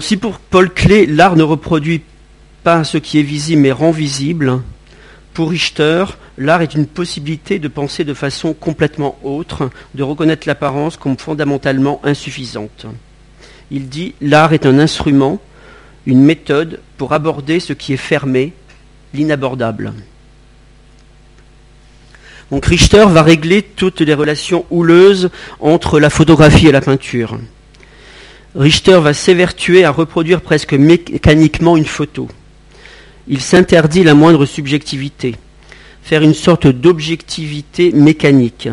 Si pour Paul Klee, l'art ne reproduit pas ce qui est visible mais rend visible, pour Richter, l'art est une possibilité de penser de façon complètement autre, de reconnaître l'apparence comme fondamentalement insuffisante. Il dit l'art est un instrument, une méthode pour aborder ce qui est fermé, l'inabordable. Donc Richter va régler toutes les relations houleuses entre la photographie et la peinture. Richter va s'évertuer à reproduire presque mécaniquement une photo. Il s'interdit la moindre subjectivité, faire une sorte d'objectivité mécanique.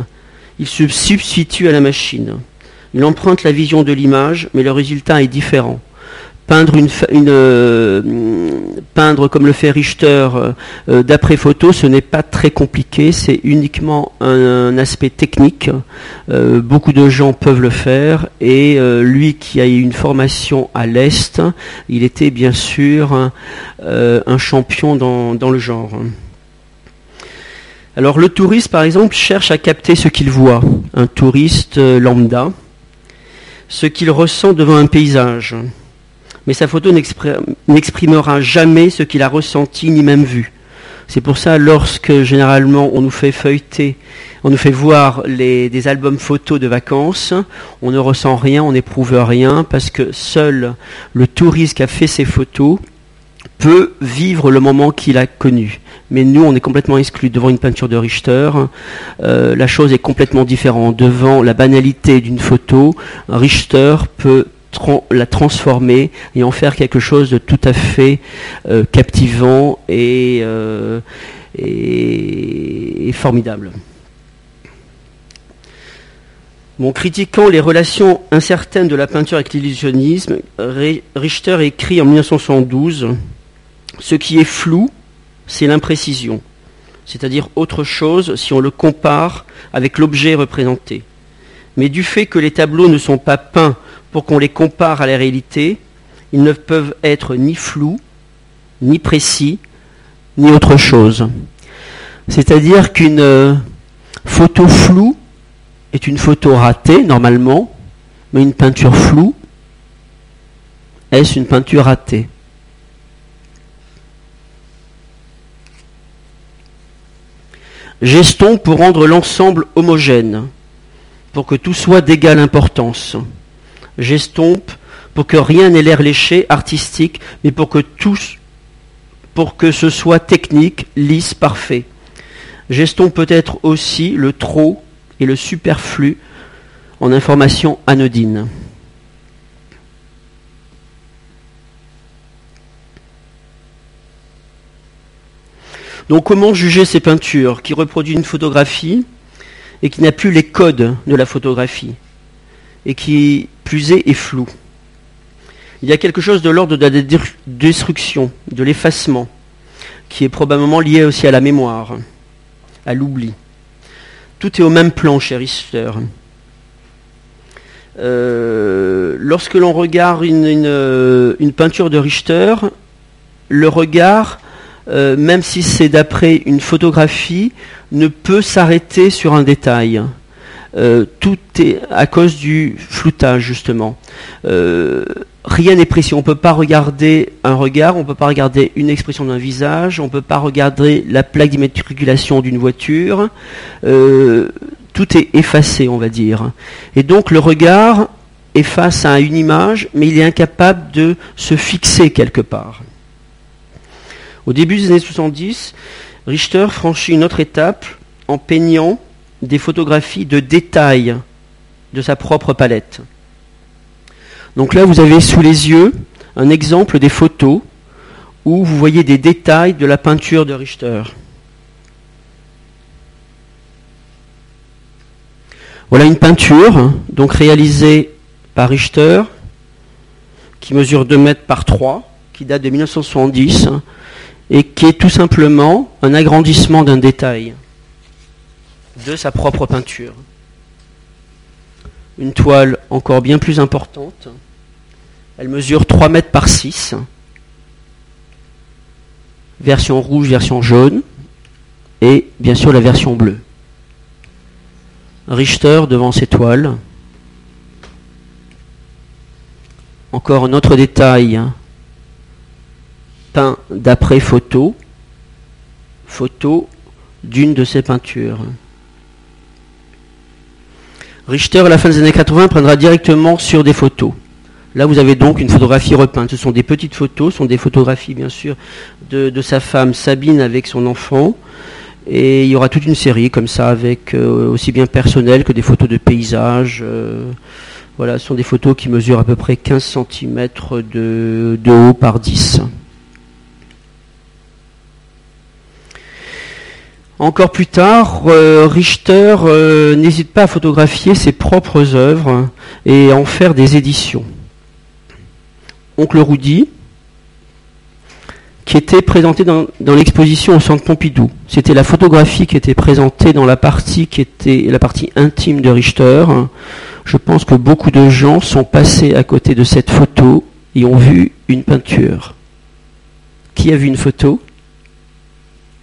Il se substitue à la machine. Il emprunte la vision de l'image, mais le résultat est différent euh, peindre comme le fait Richter euh, euh, d'après photo, ce n'est pas très compliqué, c'est uniquement un, aspect technique. beaucoup de gens peuvent le faire. Et lui qui a eu une formation à l'est, il était bien sûr un champion dans le genre. Alors le touriste par exemple cherche à capter ce qu'il voit, un touriste lambda, ce qu'il ressent devant un paysage mais sa photo n'exprimera jamais ce qu'il a ressenti ni même vu. C'est pour ça, lorsque généralement on nous fait feuilleter, on nous fait voir des albums photos de vacances, on ne ressent rien, on n'éprouve rien, parce que seul le touriste qui a fait ces photos peut vivre le moment qu'il a connu. Mais nous, on est complètement exclus devant une peinture de Richter. Euh, la chose est complètement différente. Devant la banalité d'une photo, Richter peut la transformer et en faire quelque chose de tout à fait euh, captivant euh, et, formidable. Bon, critiquant les relations incertaines de la peinture avec l'illusionnisme, Richter écrit en 1972 Ce qui est flou, c'est l'imprécision, c'est-à-dire autre chose si on le compare avec l'objet représenté. Mais du fait que les tableaux ne sont pas peints pour qu'on les compare à la réalité, ils ne peuvent être ni flous, ni précis, ni autre chose. C'est-à-dire qu'une euh, photo floue est une photo ratée, normalement, mais une peinture floue, est-ce une peinture ratée? Gestons pour rendre l'ensemble homogène, pour que tout soit d'égale importance j'estompe pour que rien n'ait l'air léché, artistique, mais pour que tous, pour que ce soit technique, lisse, parfait. J'estompe peut-être aussi le trop et le superflu en information anodine. Donc comment juger ces peintures qui reproduisent une photographie et qui n'a plus les codes de la photographie et qui plus est, flou. Il y a quelque chose de l'ordre de la destruction, de l'effacement, qui est probablement lié aussi à la mémoire, à l'oubli. Tout est au même plan chez Richter. Euh, lorsque l'on regarde une, peinture de Richter, le regard, euh, même si c'est d'après une photographie, ne peut s'arrêter sur un détail. Euh, tout est à cause du floutage justement. Euh, rien n'est précis. On ne peut pas regarder un regard, on ne peut pas regarder une expression d'un visage, on ne peut pas regarder la plaque d'immatriculation d'une voiture. Euh, tout est effacé, on va dire. Et donc le regard est face à une image, mais il est incapable de se fixer quelque part. Au début des années 70, Richter franchit une autre étape en peignant des photographies de détails de sa propre palette. Donc là, vous avez sous les yeux un exemple des photos où vous voyez des détails de la peinture de Richter. Voilà une peinture, donc réalisée par Richter, qui mesure 2 mètres par 3, qui date de 1970, et qui est tout simplement un agrandissement d'un détail de sa propre peinture. Une toile encore bien plus importante. Elle mesure 3 mètres par 6. Version rouge, version jaune. Et bien sûr la version bleue. Richter devant ses toiles. Encore un autre détail, peint d'après photo, photo d'une de ses peintures. Richter, à la fin des années 80, prendra directement sur des photos. Là, vous avez donc une photographie repeinte. Ce sont des petites photos, ce sont des photographies, bien sûr, de, sa femme Sabine avec son enfant. Et il y aura toute une série comme ça, avec euh, aussi bien personnel que des photos de paysages. Euh, voilà, ce sont des photos qui mesurent à peu près 15 cm de, de haut par 10. Encore plus tard, euh, Richter euh, n'hésite pas à photographier ses propres œuvres et à en faire des éditions. Oncle Roudy, qui était présenté dans, l'exposition au Centre Pompidou. C'était la photographie qui était présentée dans la partie qui était la partie intime de Richter. Je pense que beaucoup de gens sont passés à côté de cette photo et ont vu une peinture. Qui a vu une photo?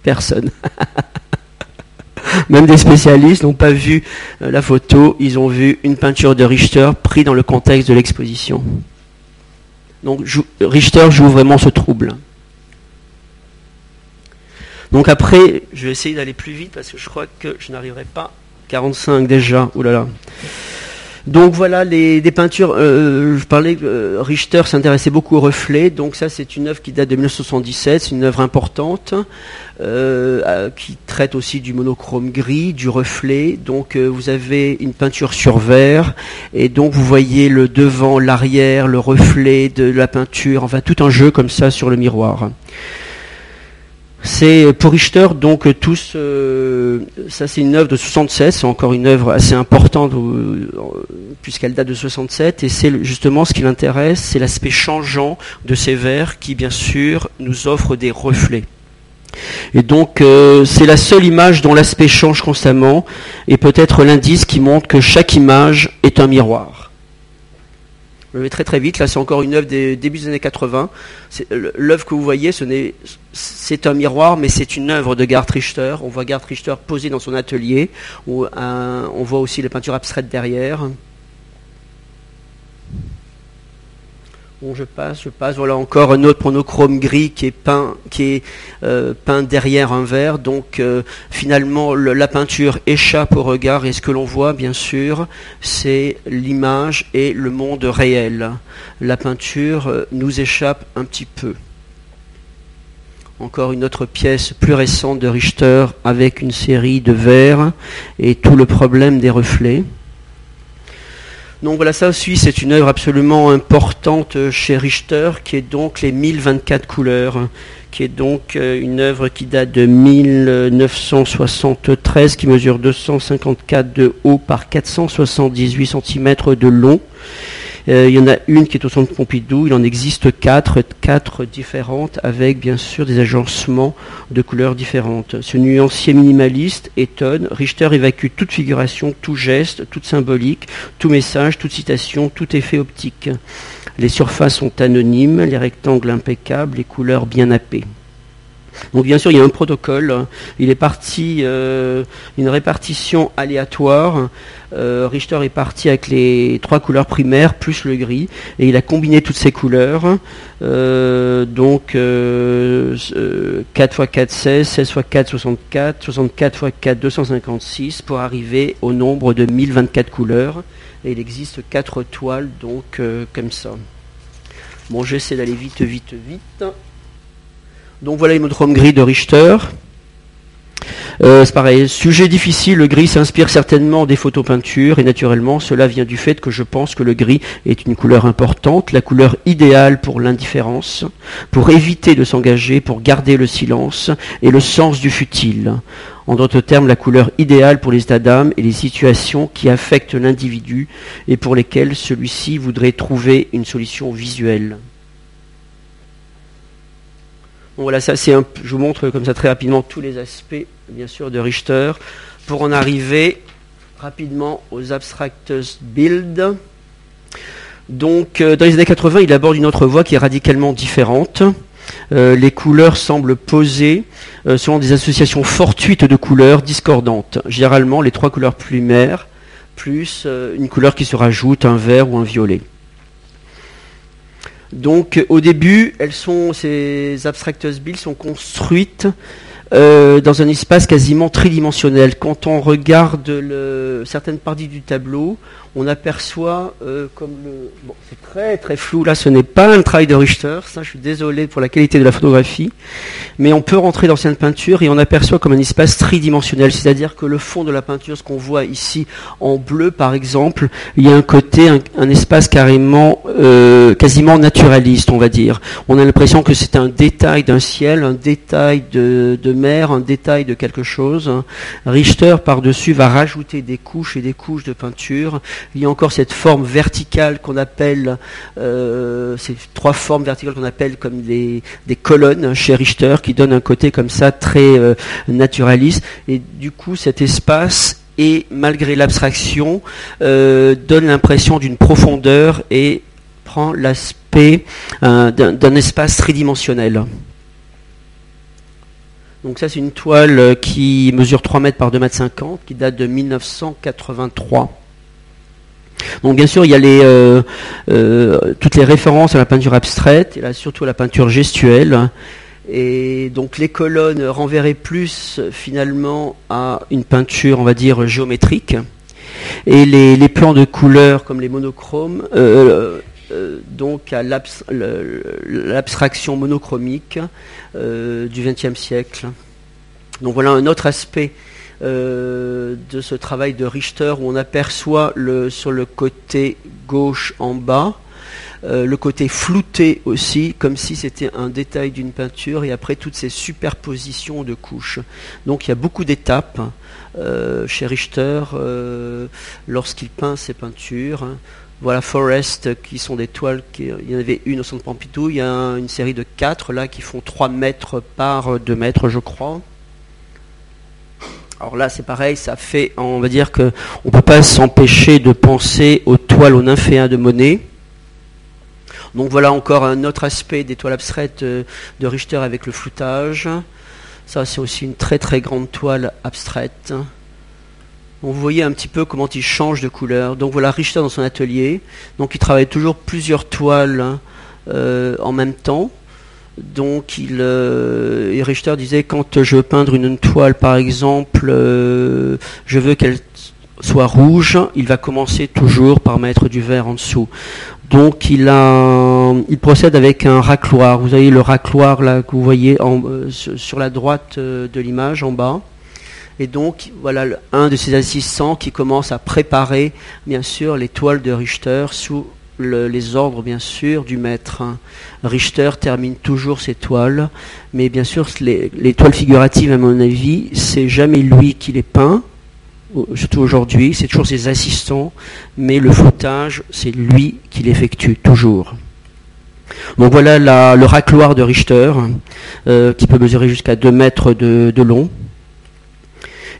Personne. Même des spécialistes n'ont pas vu euh, la photo, ils ont vu une peinture de Richter prise dans le contexte de l'exposition. Donc Richter joue vraiment ce trouble. Donc après, je vais essayer d'aller plus vite parce que je crois que je n'arriverai pas. 45 déjà, oulala. Donc voilà les, des peintures. Euh, je parlais euh, Richter s'intéressait beaucoup aux reflets. Donc ça c'est une œuvre qui date de 1977, c'est une œuvre importante euh, qui traite aussi du monochrome gris, du reflet. Donc vous avez une peinture sur verre et donc vous voyez le devant, l'arrière, le reflet de la peinture. Enfin tout un jeu comme ça sur le miroir. C'est pour Richter donc tous ça c'est une œuvre de 76, c'est encore une œuvre assez importante euh, puisqu'elle date de 67 et c'est justement ce qui l'intéresse, c'est l'aspect changeant de ces verres qui bien sûr nous offrent des reflets. Et donc euh, c'est la seule image dont l'aspect change constamment et peut-être l'indice qui montre que chaque image est un miroir. Je vais très très vite. Là, c'est encore une œuvre des débuts des années 80. L'œuvre que vous voyez, c'est un miroir, mais c'est une œuvre de Gerd Richter. On voit Gerd Richter posé dans son atelier. On voit aussi les peintures abstraites derrière. Bon, je passe, je passe. Voilà encore un autre monochrome gris qui est peint, qui est euh, peint derrière un verre. Donc euh, finalement, la peinture échappe au regard et ce que l'on voit, bien sûr, c'est l'image et le monde réel. La peinture euh, nous échappe un petit peu. Encore une autre pièce plus récente de Richter avec une série de verres et tout le problème des reflets. Donc voilà, ça aussi c'est une œuvre absolument importante chez Richter, qui est donc les 1024 couleurs, qui est donc euh, une œuvre qui date de 1973, qui mesure 254 de haut par 478 cm de long euh, il y en a une qui est au centre Pompidou, il en existe quatre, quatre différentes avec bien sûr des agencements de couleurs différentes. Ce nuancier minimaliste étonne. Richter évacue toute figuration, tout geste, toute symbolique, tout message, toute citation, tout effet optique. Les surfaces sont anonymes, les rectangles impeccables, les couleurs bien nappées. Donc bien sûr, il y a un protocole. Il est parti euh, une répartition aléatoire. Euh, Richter est parti avec les trois couleurs primaires plus le gris et il a combiné toutes ces couleurs. Euh, donc 4 x 4 16, 16 x 4 64, 64 x 4 256 pour arriver au nombre de 1024 couleurs. Et il existe quatre toiles donc comme ça. Bon, j'essaie d'aller vite, vite, vite. Donc voilà les monochrome gris de Richter. Euh, c'est pareil, sujet difficile, le gris s'inspire certainement des photopeintures et naturellement cela vient du fait que je pense que le gris est une couleur importante, la couleur idéale pour l'indifférence, pour éviter de s'engager, pour garder le silence et le sens du futile. En d'autres termes, la couleur idéale pour les états d'âme et les situations qui affectent l'individu et pour lesquelles celui-ci voudrait trouver une solution visuelle voilà, ça c'est je vous montre comme ça très rapidement tous les aspects, bien sûr, de Richter, pour en arriver rapidement aux abstractus build. Donc, euh, dans les années 80, il aborde une autre voie qui est radicalement différente. Euh, les couleurs semblent posées euh, selon des associations fortuites de couleurs discordantes. Généralement, les trois couleurs primaires, plus une couleur qui se rajoute, un vert ou un violet. Donc au début, elles sont, ces abstractus bills sont construites euh, dans un espace quasiment tridimensionnel. Quand on regarde certaines parties du tableau, on aperçoit euh, comme le... Bon, c'est très très flou, là ce n'est pas un travail de Richter, ça je suis désolé pour la qualité de la photographie, mais on peut rentrer dans cette peinture et on aperçoit comme un espace tridimensionnel, c'est-à-dire que le fond de la peinture, ce qu'on voit ici en bleu par exemple, il y a un côté, un, espace carrément, euh, quasiment naturaliste on va dire. On a l'impression que c'est un détail d'un ciel, un détail de, de mer, un détail de quelque chose. Richter par-dessus va rajouter des couches et des couches de peinture il y a encore cette forme verticale qu'on appelle, euh, ces trois formes verticales qu'on appelle comme des, colonnes chez Richter, qui donnent un côté comme ça très euh, naturaliste. Et du coup, cet espace et malgré l'abstraction, euh, donne l'impression d'une profondeur et prend l'aspect d'un espace tridimensionnel. Donc ça c'est une toile qui mesure 3 mètres par 2 mètres 50, qui date de 1983. Donc bien sûr, il y a euh, euh, toutes les références à la peinture abstraite, et surtout à la peinture gestuelle. Et donc les colonnes renverraient plus finalement à une peinture, on va dire, géométrique. Et les, plans de couleurs comme les monochromes, euh, donc à l'abstraction monochromique du XXe siècle. Donc voilà un autre aspect euh, de ce travail de Richter où on aperçoit sur le côté gauche en bas euh, le côté flouté aussi, comme si c'était un détail d'une peinture, et après toutes ces superpositions de couches. Donc il y a beaucoup d'étapes euh, chez Richter lorsqu'il peint ses peintures. Voilà Forest qui sont des toiles, qui, il y en avait une au centre Pompidou, il y a une série de quatre là qui font 3 mètres par 2 mètres je crois. Alors là, c'est pareil, ça fait, on va dire qu'on ne peut pas s'empêcher de penser aux toiles aux nymphéens de Monet. Donc voilà encore un autre aspect des toiles abstraites euh, de Richter avec le floutage. Ça, c'est aussi une très très grande toile abstraite. vous voyez un petit peu comment il change de couleur. Donc voilà Richter dans son atelier. Donc il travaille toujours plusieurs toiles euh, en même temps. Donc, il, euh, Richter disait quand je veux peindre une, toile, par exemple, euh, je veux qu'elle soit rouge, il va commencer toujours par mettre du vert en dessous. Donc, il, a, il procède avec un racloir. Vous avez le racloir là que vous voyez euh, sur la droite de l'image en bas. Et donc, voilà un de ses assistants qui commence à préparer, bien sûr, les toiles de Richter sous les ordres, bien sûr, du maître. Hein. Richter termine toujours ses toiles, mais bien sûr, les, toiles figuratives, à mon avis, c'est jamais lui qui les peint, surtout aujourd'hui, c'est toujours ses assistants, mais le floutage, c'est lui qui l'effectue, toujours. Donc voilà le racloir de Richter, euh, qui peut mesurer jusqu'à 2 mètres de long.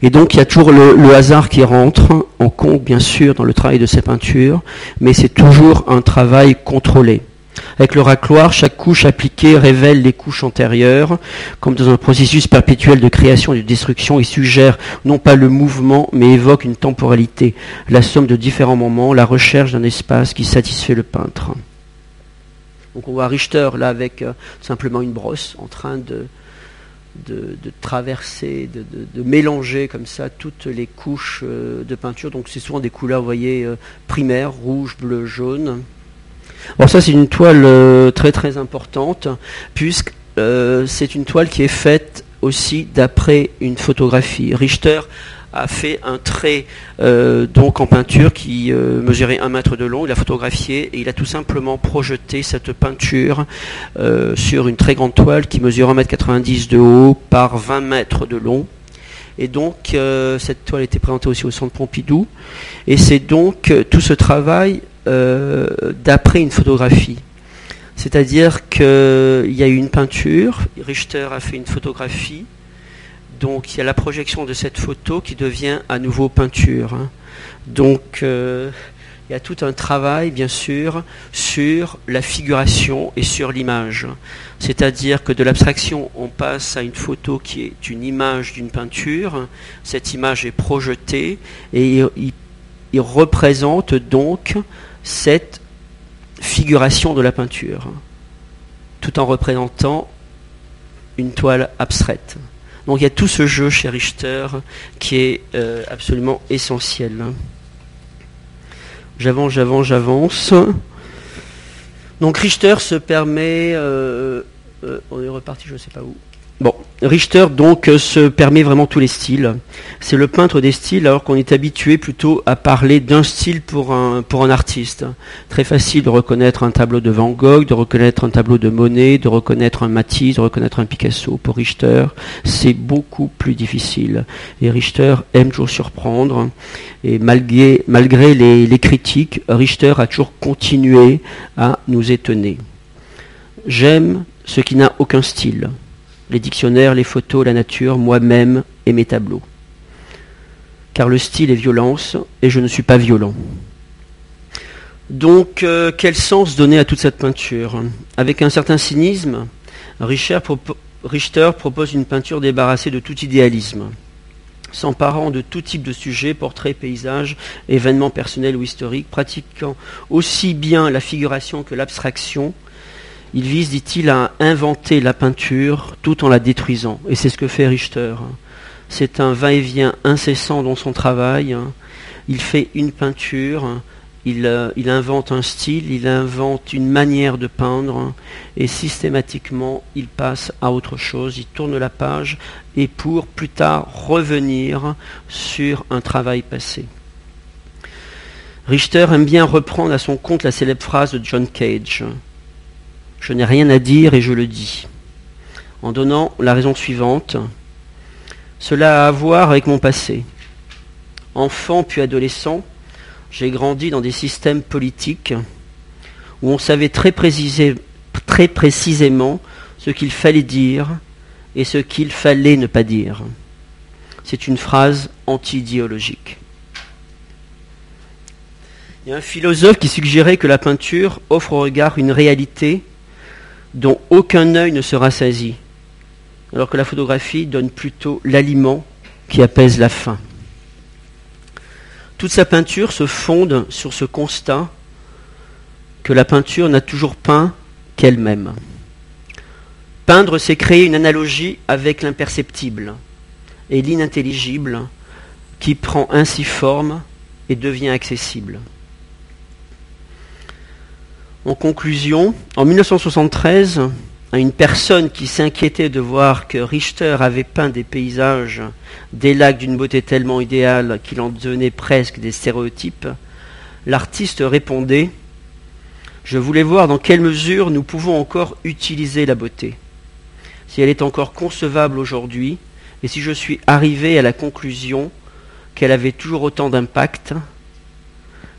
Et donc il y a toujours le, hasard qui rentre en compte, bien sûr, dans le travail de ces peintures, mais c'est toujours un travail contrôlé. Avec le racloir, chaque couche appliquée révèle les couches antérieures, comme dans un processus perpétuel de création et de destruction, il suggère non pas le mouvement, mais évoque une temporalité, la somme de différents moments, la recherche d'un espace qui satisfait le peintre. Donc on voit Richter là avec euh, simplement une brosse en train de, de, traverser, de, mélanger comme ça toutes les couches euh, de peinture. Donc c'est souvent des couleurs, voyez, euh, primaires, rouge, bleu, jaune. Alors ça c'est une toile euh, très très importante, puisque c'est une toile qui est faite aussi d'après une photographie. Richter a fait un trait euh, donc en peinture qui euh, mesurait un mètre de long. Il a photographié et il a tout simplement projeté cette peinture euh, sur une très grande toile qui mesure 1m90 de haut par 20 mètres de long. Et donc cette toile était présentée aussi au centre Pompidou. Et c'est donc tout ce travail d'après une photographie. C'est-à-dire qu'il y a eu une peinture, Richter a fait une photographie, donc il y a la projection de cette photo qui devient à nouveau peinture. Hein. Donc euh, il y a tout un travail, bien sûr, sur la figuration et sur l'image. C'est-à-dire que de l'abstraction, on passe à une photo qui est une image d'une peinture. Cette image est projetée et il, représente donc cette figuration de la peinture, tout en représentant une toile abstraite. Donc il y a tout ce jeu chez Richter qui est euh, absolument essentiel. J'avance, j'avance, j'avance. Donc Richter se permet... Euh, euh, on est reparti, je ne sais pas où. Bon, Richter donc euh, se permet vraiment tous les styles. C'est le peintre des styles alors qu'on est habitué plutôt à parler d'un style pour un, artiste. Très facile de reconnaître un tableau de Van Gogh, de reconnaître un tableau de Monet, de reconnaître un Matisse, de reconnaître un Picasso. Pour Richter, c'est beaucoup plus difficile. Et Richter aime toujours surprendre. Et malgré, les critiques, Richter a toujours continué à nous étonner. J'aime ce qui n'a aucun style les dictionnaires, les photos, la nature, moi-même et mes tableaux. Car le style est violence et je ne suis pas violent. Donc, euh, quel sens donner à toute cette peinture? Avec un certain cynisme, Richter, Richter propose une peinture débarrassée de tout idéalisme, s'emparant de tout type de sujet, portraits, paysages, événements personnels ou historiques, pratiquant aussi bien la figuration que l'abstraction, il vise, dit-il, à inventer la peinture tout en la détruisant. Et c'est ce que fait Richter. C'est un va-et-vient incessant dans son travail. Il fait une peinture, il, euh, il, invente un style, il invente une manière de peindre, et systématiquement, il passe à autre chose, il tourne la page, et pour plus tard revenir sur un travail passé. Richter aime bien reprendre à son compte la célèbre phrase de John Cage. Je n'ai rien à dire et je le dis. En donnant la raison suivante. Cela a à voir avec mon passé. Enfant puis adolescent, j'ai grandi dans des systèmes politiques où on savait très, précisément ce qu'il fallait dire et ce qu'il fallait ne pas dire. C'est une phrase anti-idéologique. Il y a un philosophe qui suggérait que la peinture offre au regard une réalité dont aucun œil ne se rassasie, alors que la photographie donne plutôt l'aliment qui apaise la faim. Toute sa peinture se fonde sur ce constat que la peinture n'a toujours peint qu'elle-même. Peindre, c'est créer une analogie avec l'imperceptible et l'inintelligible qui prend ainsi forme et devient accessible. En conclusion, en 1973, à une personne qui s'inquiétait de voir que Richter avait peint des paysages, des lacs d'une beauté tellement idéale qu'il en devenait presque des stéréotypes, l'artiste répondait Je voulais voir dans quelle mesure nous pouvons encore utiliser la beauté, si elle est encore concevable aujourd'hui, et si je suis arrivé à la conclusion qu'elle avait toujours autant d'impact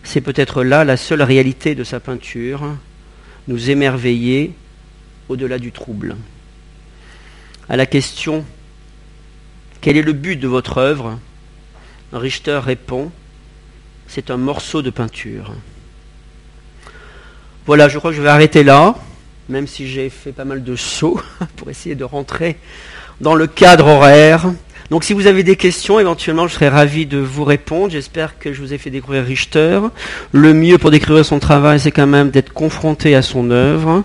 c'est peut-être là la seule réalité de sa peinture, nous émerveiller au-delà du trouble. À la question Quel est le but de votre œuvre Richter répond C'est un morceau de peinture. Voilà, je crois que je vais arrêter là, même si j'ai fait pas mal de sauts pour essayer de rentrer dans le cadre horaire. Donc si vous avez des questions, éventuellement, je serais ravi de vous répondre. J'espère que je vous ai fait découvrir Richter. Le mieux pour découvrir son travail, c'est quand même d'être confronté à son œuvre.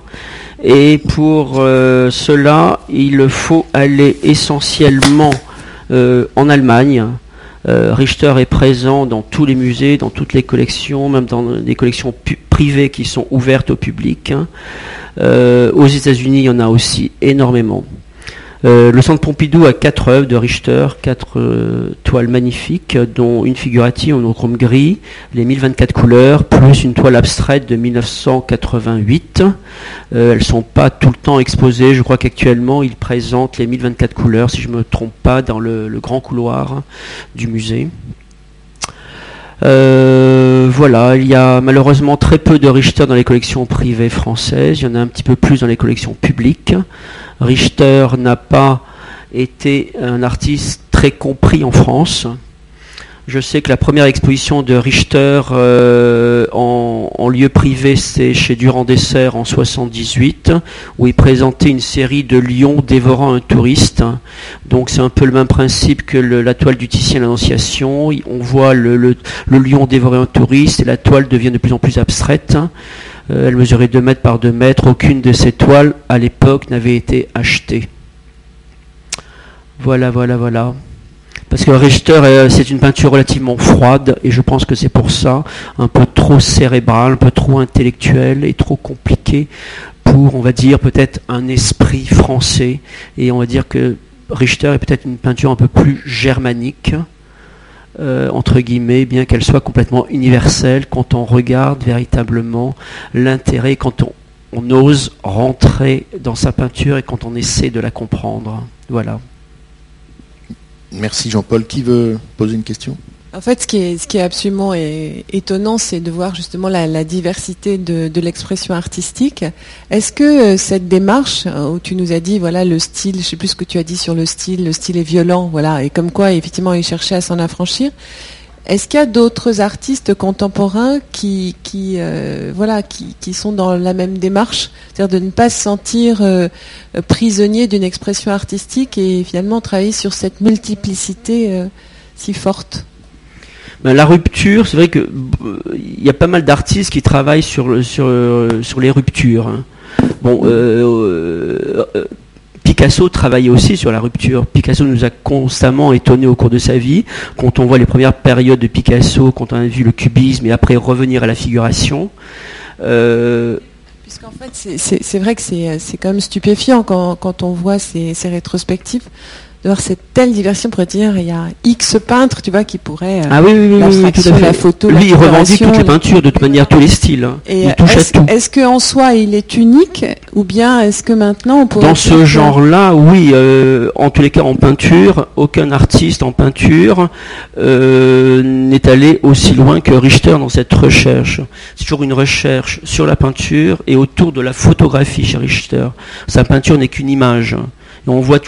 Et pour euh, cela, il faut aller essentiellement euh, en Allemagne. Euh, Richter est présent dans tous les musées, dans toutes les collections, même dans des collections privées qui sont ouvertes au public. Aux États-Unis, il y en a aussi énormément. Euh, le centre Pompidou a quatre œuvres de Richter, quatre euh, toiles magnifiques, dont une figurative en ochrome gris, les 1024 couleurs, plus une toile abstraite de 1988. Euh, elles sont pas tout le temps exposées. Je crois qu'actuellement, il présente les 1024 couleurs, si je me trompe pas, dans le grand couloir du musée. voilà, il y a malheureusement très peu de Richter dans les collections privées françaises, il y en a un petit peu plus dans les collections publiques. Richter n'a pas été un artiste très compris en France. Je sais que la première exposition de Richter euh, en, lieu privé, c'est chez Durand Dessert en 78, où il présentait une série de lions dévorant un touriste. Donc c'est un peu le même principe que la toile du Titien l'Annonciation. On voit le, lion dévorer un touriste et la toile devient de plus en plus abstraite. Elle mesurait 2 mètres par 2 mètres. Aucune de ces toiles, à l'époque, n'avait été achetée. Voilà, voilà, voilà. Parce que Richter, c'est une peinture relativement froide, et je pense que c'est pour ça, un peu trop cérébrale, un peu trop intellectuelle et trop compliquée pour, on va dire, peut-être un esprit français. Et on va dire que Richter est peut-être une peinture un peu plus germanique, euh, entre guillemets, bien qu'elle soit complètement universelle, quand on regarde véritablement l'intérêt, quand on, on ose rentrer dans sa peinture et quand on essaie de la comprendre. Voilà. Merci Jean-Paul. Qui veut poser une question? En fait, ce qui est, absolument étonnant, c'est de voir justement la, diversité de, l'expression artistique. Est-ce que euh, cette démarche, euh, où tu nous as dit, voilà, le style, je sais plus ce que tu as dit sur le style, le style est violent, voilà, et comme quoi, effectivement, il cherchait à s'en affranchir. Est-ce qu'il y a d'autres artistes contemporains qui, euh, voilà, qui, qui, sont dans la même démarche, c'est-à-dire de ne pas se sentir prisonnier d'une expression artistique et finalement travailler sur cette multiplicité si forte? Ben, la rupture, c'est vrai que il y a pas mal d'artistes qui travaillent sur, sur les ruptures. Hein. Bon, euh, euh, Picasso travaillait aussi sur la rupture. Picasso nous a constamment étonnés au cours de sa vie. Quand on voit les premières périodes de Picasso, quand on a vu le cubisme et après revenir à la figuration. Euh, Puisqu'en fait, c'est vrai que c'est quand même stupéfiant quand, on voit ces rétrospectives de voir cette telle diversité, pour dire, il y a X peintres, tu vois, qui pourraient. Euh, ah oui, oui, oui, tout à fait. La photo, Lui, il revendique toutes les peintures, de toute manière, tous les styles. Hein. Et il touche est-ce, à tout. Est-ce qu'en soi, il est unique, ou bien est-ce que maintenant on pourrait. Dans ce genre-là, oui. Euh, en tous les cas, en peinture, aucun artiste en peinture euh, n'est allé aussi loin que Richter dans cette recherche. C'est toujours une recherche sur la peinture et autour de la photographie chez Richter. Sa peinture n'est qu'une image. Et on voit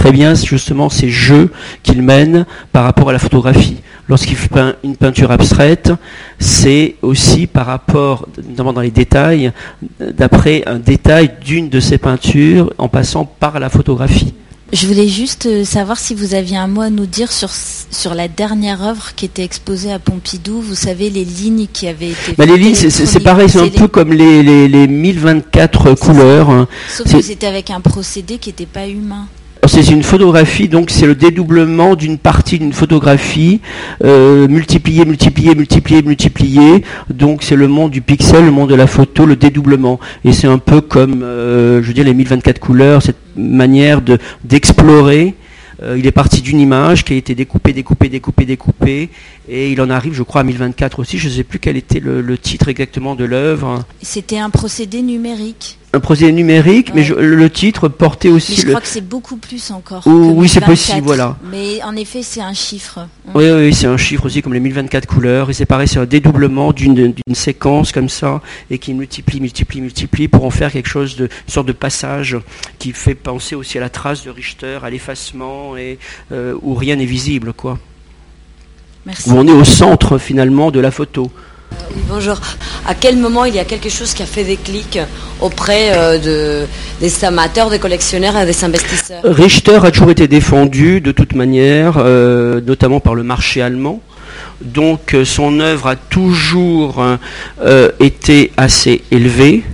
très bien justement ces jeux qu'il mène par rapport à la photographie. Lorsqu'il peint une peinture abstraite, c'est aussi par rapport, notamment dans les détails, d'après un détail d'une de ses peintures en passant par la photographie. Je voulais juste euh, savoir si vous aviez un mot à nous dire sur, sur la dernière œuvre qui était exposée à Pompidou. Vous savez, les lignes qui avaient été. Bah les lignes, c'est pareil, c'est un peu comme les, les, les 1024 couleurs. Sauf que c'était avec un procédé qui n'était pas humain. C'est une photographie, donc c'est le dédoublement d'une partie d'une photographie, euh, multiplié, multiplié, multiplié, multiplié. Donc c'est le monde du pixel, le monde de la photo, le dédoublement. Et c'est un peu comme, euh, je veux dire, les 1024 couleurs, cette manière de d'explorer euh, il est parti d'une image qui a été découpée, découpée, découpée, découpée, et il en arrive, je crois, à 1024 aussi. Je ne sais plus quel était le, titre exactement de l'œuvre. C'était un procédé numérique. Un procédé numérique, mais le titre portait aussi. je crois que c'est beaucoup plus encore. oui, c'est possible, voilà. Mais en effet, c'est un chiffre. Oui, oui, c'est un chiffre aussi, comme les 1024 couleurs. Et c'est pareil, c'est un dédoublement d'une séquence comme ça, et qui multiplie, multiplie, multiplie, pour en faire quelque chose de, une sorte de passage qui fait penser aussi à la trace de Richter, à l'effacement, et euh, où rien n'est visible, quoi. Où on est au centre finalement de la photo. Euh, oui, bonjour. À quel moment il y a quelque chose qui a fait des clics auprès euh, de, des amateurs, des collectionneurs et des investisseurs? Richter a toujours été défendu de toute manière, euh, notamment par le marché allemand. Donc son œuvre a toujours été assez élevée.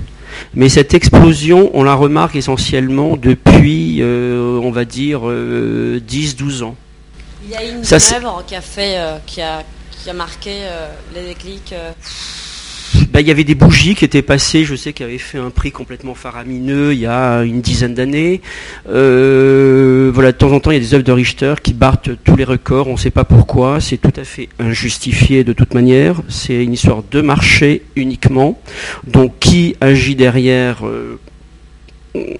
Mais cette explosion, on la remarque essentiellement depuis, on va dire, 10-12 ans. Il y a une œuvre qui a fait, euh, qui a, qui a marqué euh, les déclics. Euh. Bah, il y avait des bougies qui étaient passées, je sais, qui avaient fait un prix complètement faramineux il y a une dizaine d'années. voilà, de temps en temps, il y a des œuvres de Richter qui battent tous les records, on ne sait pas pourquoi, c'est tout à fait injustifié de toute manière. C'est une histoire de marché uniquement. Donc, qui agit derrière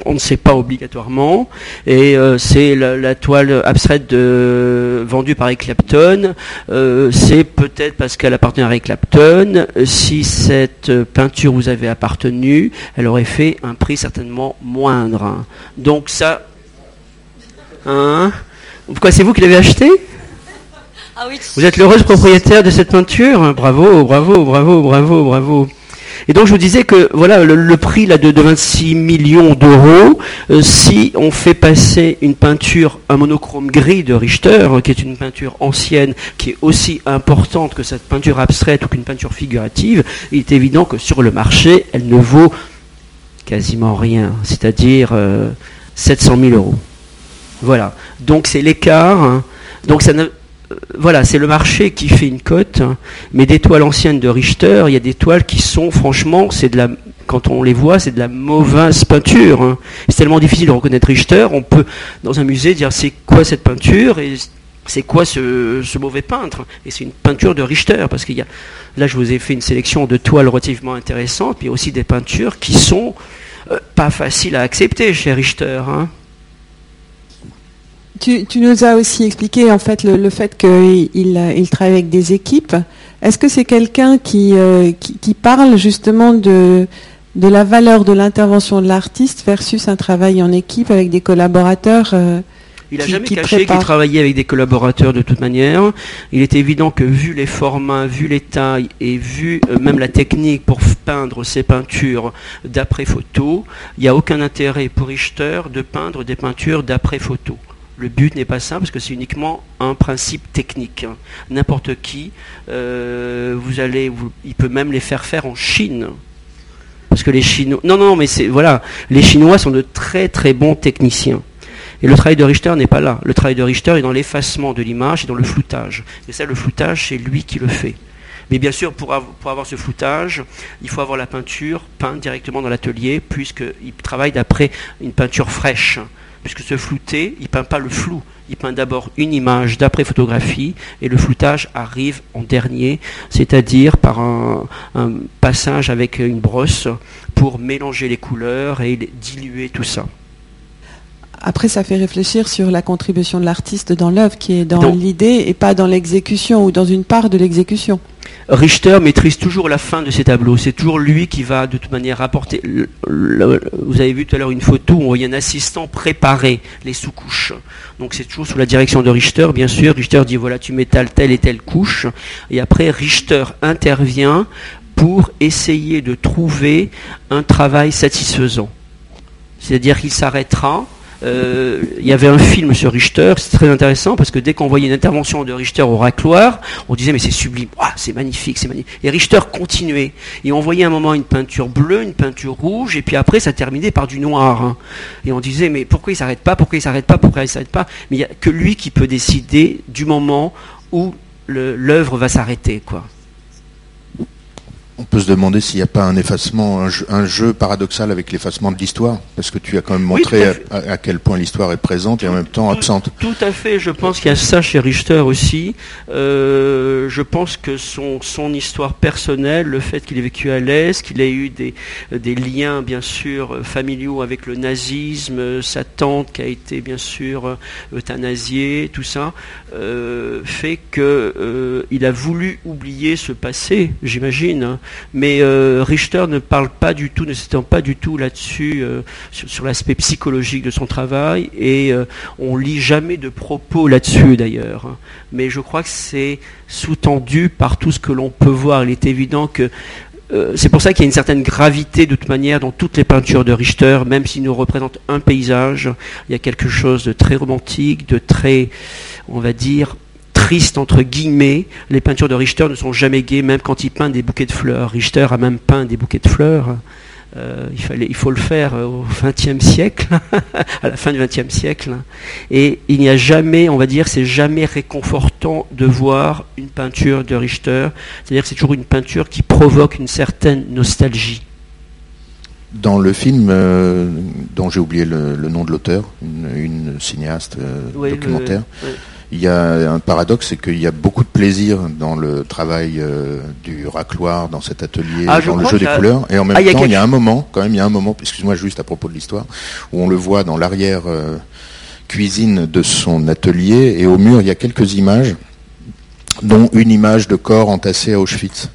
on ne sait pas obligatoirement. Et euh, c'est la, toile abstraite vendue par Clapton. Euh, c'est peut-être parce qu'elle appartenait à Eric Clapton. Si cette peinture vous avait appartenu, elle aurait fait un prix certainement moindre. Donc ça... Hein? Pourquoi c'est vous qui l'avez acheté? Ah Vous êtes l'heureuse propriétaire de cette peinture? Bravo, bravo, bravo, bravo, bravo. Et donc je vous disais que voilà le, prix là de, 26 millions d'euros, euh, si on fait passer une peinture, un monochrome gris de Richter, qui est une peinture ancienne, qui est aussi importante que cette peinture abstraite ou qu'une peinture figurative, il est évident que sur le marché, elle ne vaut quasiment rien, c'est-à-dire 700 euh, 000 euros. Voilà. Donc c'est l'écart. Hein. Donc ça ne, voilà, c'est le marché qui fait une cote, mais des toiles anciennes de Richter, il y a des toiles qui sont, franchement, c'est de la, quand on les voit, c'est de la mauvaise peinture. Hein. C'est tellement difficile de reconnaître Richter, on peut, dans un musée, dire c'est quoi cette peinture et c'est quoi ce, mauvais peintre? Et c'est une peinture de Richter, parce qu'il y a, là je vous ai fait une sélection de toiles relativement intéressantes, mais aussi des peintures qui sont euh, pas faciles à accepter chez Richter. Hein. Tu, nous as aussi expliqué en fait le, fait qu'il il travaille avec des équipes. Est-ce que c'est quelqu'un qui, euh, qui, parle justement de, de la valeur de l'intervention de l'artiste versus un travail en équipe avec des collaborateurs euh, il n'a jamais caché qu'il travaillait avec des collaborateurs de toute manière. Il est évident que vu les formats, vu les tailles et vu euh, même la technique pour peindre ses peintures d'après photo, il n'y a aucun intérêt pour Richter de peindre des peintures d'après photo. Le but n'est pas ça parce que c'est uniquement un principe technique. N'importe qui, euh, vous allez, il peut même les faire faire en Chine. Parce que les Chinois, non, non, mais voilà, les Chinois sont de très très bons techniciens. Et le travail de Richter n'est pas là. Le travail de Richter est dans l'effacement de l'image et dans le floutage. Et ça, le floutage, c'est lui qui le fait. Mais bien sûr, pour, pour, avoir ce floutage, il faut avoir la peinture peinte directement dans l'atelier, puisqu'il travaille d'après une peinture fraîche puisque ce flouté, il peint pas le flou, il peint d'abord une image d'après photographie et le floutage arrive en dernier, c'est-à-dire par un, passage avec une brosse pour mélanger les couleurs et diluer tout ça. Après, ça fait réfléchir sur la contribution de l'artiste dans l'œuvre, qui est dans l'idée et pas dans l'exécution ou dans une part de l'exécution. Richter maîtrise toujours la fin de ses tableaux. C'est toujours lui qui va de toute manière apporter. vous avez vu tout à l'heure une photo où on voyait un assistant préparer les sous-couches. Donc c'est toujours sous la direction de Richter, bien sûr. Richter dit voilà, tu m'étales telle et telle couche. Et après, Richter intervient pour essayer de trouver un travail satisfaisant. C'est-à-dire qu'il s'arrêtera euh, il y avait un film sur Richter, c'est très intéressant parce que dès qu'on voyait une intervention de Richter au racloir, on disait mais c'est sublime, c'est magnifique, c'est magnifique. Et Richter continuait. Et on voyait un moment une peinture bleue, une peinture rouge, et puis après ça terminait par du noir. Hein. Et on disait mais pourquoi il s'arrête pas, pourquoi il s'arrête pas, pourquoi il s'arrête pas? Mais il n'y a que lui qui peut décider du moment où l'œuvre va s'arrêter, quoi. On peut se demander s'il n'y a pas un effacement, un jeu, paradoxal avec l'effacement de l'histoire, parce que tu as quand même montré à, quel point l'histoire est présente et en même temps absente. Tout à fait, je pense qu'il y a ça chez Richter aussi. Euh, je pense que son, son histoire personnelle, le fait qu'il ait vécu à l'Est, qu'il ait eu des, des liens bien sûr familiaux avec le nazisme, sa tante qui a été bien sûr euthanasiée, tout ça, euh, fait qu'il euh, a voulu oublier ce passé, j'imagine. Mais euh, Richter ne parle pas du tout, ne s'étend pas du tout là-dessus, euh, sur, l'aspect psychologique de son travail, et euh, on lit jamais de propos là-dessus d'ailleurs. Hein. Mais je crois que c'est sous-tendu par tout ce que l'on peut voir. Il est évident que c'est pour ça qu'il y a une certaine gravité de toute manière dans toutes les peintures de Richter, même s'il nous représente un paysage, il y a quelque chose de très romantique, de très, on va dire, triste entre guillemets. Les peintures de Richter ne sont jamais gaies, même quand il peint des bouquets de fleurs. Richter a même peint des bouquets de fleurs. Euh, il, fallait, il faut le faire au XXe siècle, à la fin du XXe siècle. Et il n'y a jamais, on va dire, c'est jamais réconfortant de voir une peinture de Richter. C'est-à-dire que c'est toujours une peinture qui provoque une certaine nostalgie. Dans le film, euh, dont j'ai oublié le, nom de l'auteur, une, cinéaste euh, documentaire, il y a un paradoxe, c'est qu'il y a beaucoup de plaisir dans le travail euh, du racloir, dans cet atelier, ah, dans le jeu des couleurs. Et en même ah, temps, il y a un moment, quand même, il y a un moment, excuse-moi juste à propos de l'histoire, où on le voit dans l'arrière euh, cuisine de son atelier, et au mur, il y a quelques images, dont une image de corps entassé à Auschwitz.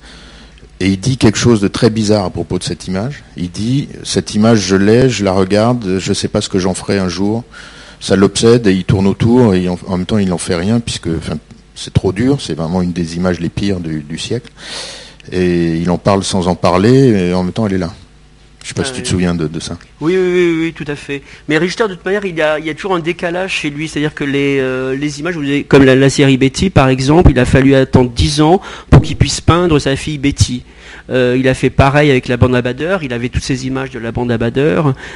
Et il dit quelque chose de très bizarre à propos de cette image. Il dit, cette image, je l'ai, je la regarde, je ne sais pas ce que j'en ferai un jour ça l'obsède et il tourne autour et en, même temps il n'en fait rien puisque c'est trop dur, c'est vraiment une des images les pires du, siècle. Et il en parle sans en parler, et en même temps, elle est là. Je sais pas si tu te souviens de, ça. Oui, oui, oui, tout à fait. Mais Richter, de toute manière, il y a, il y a toujours un décalage chez lui. C'est-à-dire que les, euh, les images, comme la, série Betty, par exemple, il a fallu attendre 10 ans pour qu'il puisse peindre sa fille Betty. Euh, il a fait pareil avec la bande à. Il avait toutes ces images de la bande à.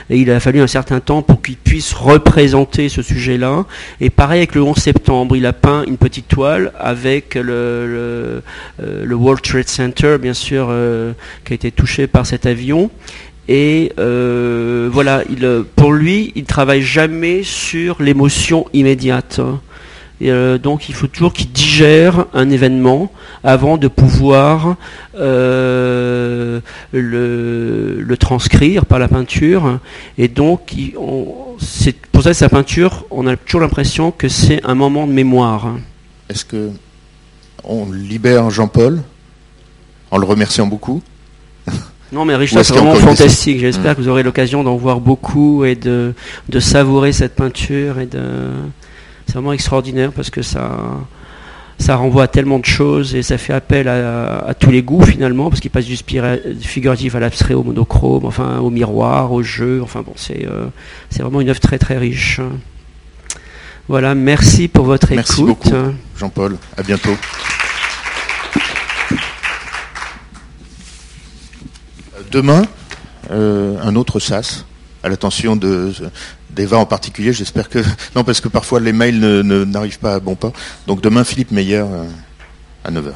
Et il a fallu un certain temps pour qu'il puisse représenter ce sujet-là. Et pareil avec le 11 septembre. Il a peint une petite toile avec le, euh, World Trade Center, bien sûr, qui a été touché par cet avion. Et euh, voilà, il, pour lui, il travaille jamais sur l'émotion immédiate. Et euh, donc il faut toujours qu'il digère un événement avant de pouvoir euh, le, transcrire par la peinture. Et donc pour ça sa peinture, on a toujours l'impression que c'est un moment de mémoire. Est-ce que on libère Jean-Paul en le remerciant beaucoup? Non, mais Richard, c'est vraiment fantastique. J'espère mm. que vous aurez l'occasion d'en voir beaucoup et de, de savourer cette peinture. Et de... C'est vraiment extraordinaire parce que ça, ça renvoie à tellement de choses et ça fait appel à, tous les goûts finalement, parce qu'il passe du figuratif à l'abstrait, au monochrome, enfin au miroir, au jeu. Enfin bon, c'est euh, vraiment une œuvre très très riche. Voilà, merci pour votre écoute. Merci beaucoup, Jean-Paul. À bientôt. Demain, euh, un autre SAS, à l'attention de, d'Eva en particulier, j'espère que... Non, parce que parfois les mails n'arrivent pas à bon pas. Donc demain, Philippe Meyer euh, à 9h.